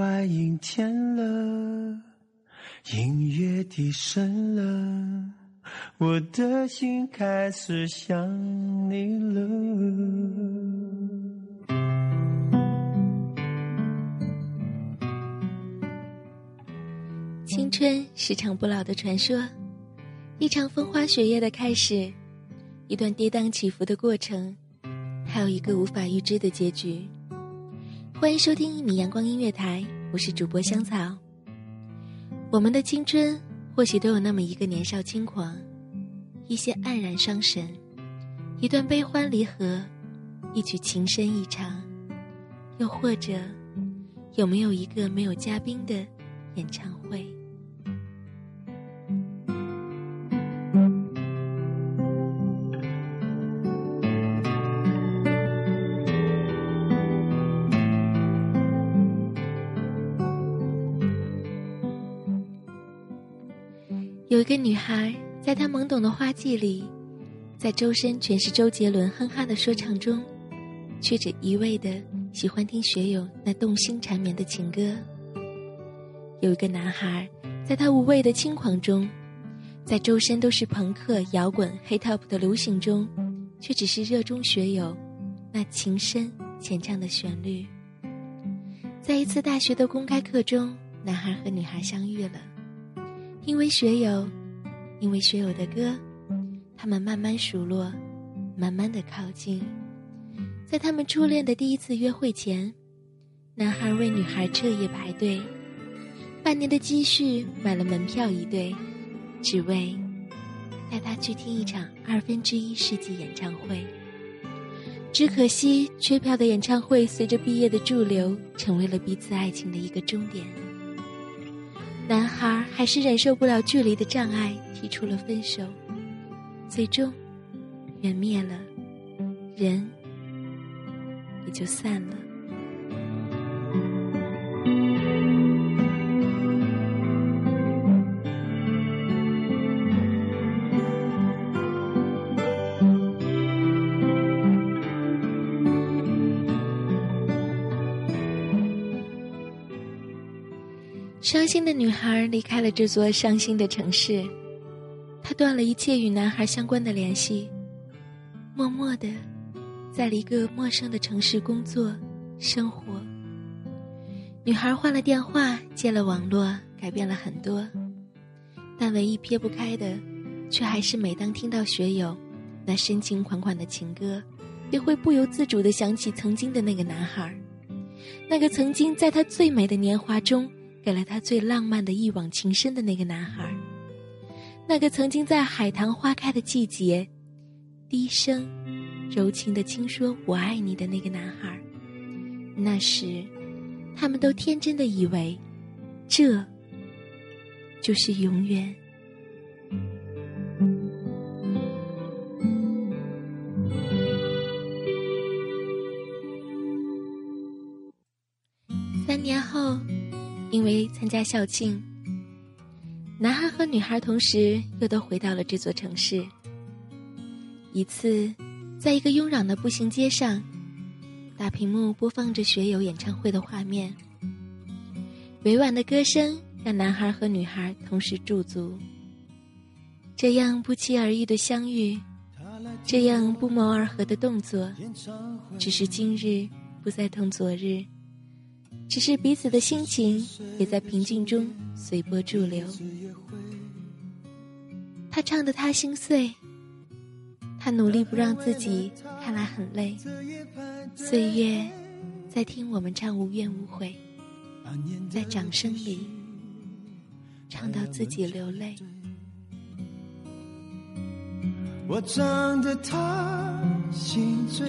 外阴天了，音乐低声了，我的心开始想你了。青春是场不老的传说，一场风花雪月的开始，一段跌宕起伏的过程，还有一个无法预知的结局。欢迎收听一米阳光音乐台，我是主播香草。我们的青春或许都有那么一个年少轻狂，一些黯然伤神，一段悲欢离合，一曲情深意长，又或者有没有一个没有嘉宾的演唱会？有一个女孩，在她懵懂的花季里，在周身全是周杰伦哼哈的说唱中，却只一味的喜欢听学友那动心缠绵的情歌。有一个男孩，在他无畏的轻狂中，在周身都是朋克、摇滚、黑 top 的流行中，却只是热衷学友那情深浅唱的旋律。在一次大学的公开课中，男孩和女孩相遇了。因为学友，因为学友的歌，他们慢慢熟络，慢慢的靠近。在他们初恋的第一次约会前，男孩为女孩彻夜排队，半年的积蓄买了门票一对，只为带她去听一场二分之一世纪演唱会。只可惜，缺票的演唱会随着毕业的驻留，成为了彼此爱情的一个终点。男孩还是忍受不了距离的障碍，提出了分手，最终缘灭了，人也就散了。伤心的女孩离开了这座伤心的城市，她断了一切与男孩相关的联系，默默的，在一个陌生的城市工作生活。女孩换了电话，接了网络，改变了很多，但唯一撇不开的，却还是每当听到学友那深情款款的情歌，便会不由自主的想起曾经的那个男孩，那个曾经在他最美的年华中。给了他最浪漫的一往情深的那个男孩，那个曾经在海棠花开的季节，低声柔情的轻说“我爱你”的那个男孩，那时，他们都天真的以为，这就是永远。因为参加校庆，男孩和女孩同时又都回到了这座城市。一次，在一个慵懒的步行街上，大屏幕播放着学友演唱会的画面。委婉的歌声让男孩和女孩同时驻足。这样不期而遇的相遇，这样不谋而合的动作，只是今日不再同昨日。只是彼此的心情也在平静中随波逐流。他唱的他心碎，他努力不让自己看来很累。岁月在听我们唱无怨无悔，在掌声里唱到自己流泪。我唱的他心醉。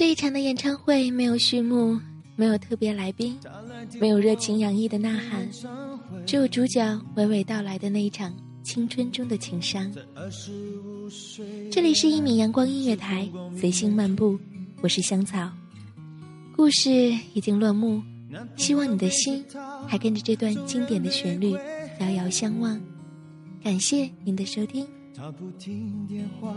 这一场的演唱会没有序幕，没有特别来宾，没有热情洋溢的呐喊，只有主角娓娓道来的那一场青春中的情伤。这里是一米阳光音乐台，随心漫步，我是香草。故事已经落幕，希望你的心还跟着这段经典的旋律遥遥相望。感谢您的收听。他不听电话，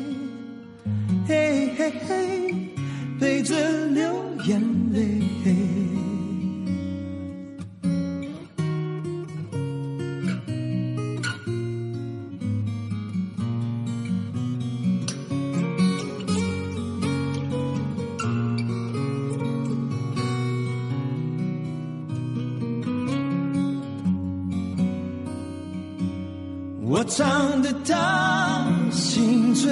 嘿嘿嘿，陪着流眼泪。我唱的他心醉，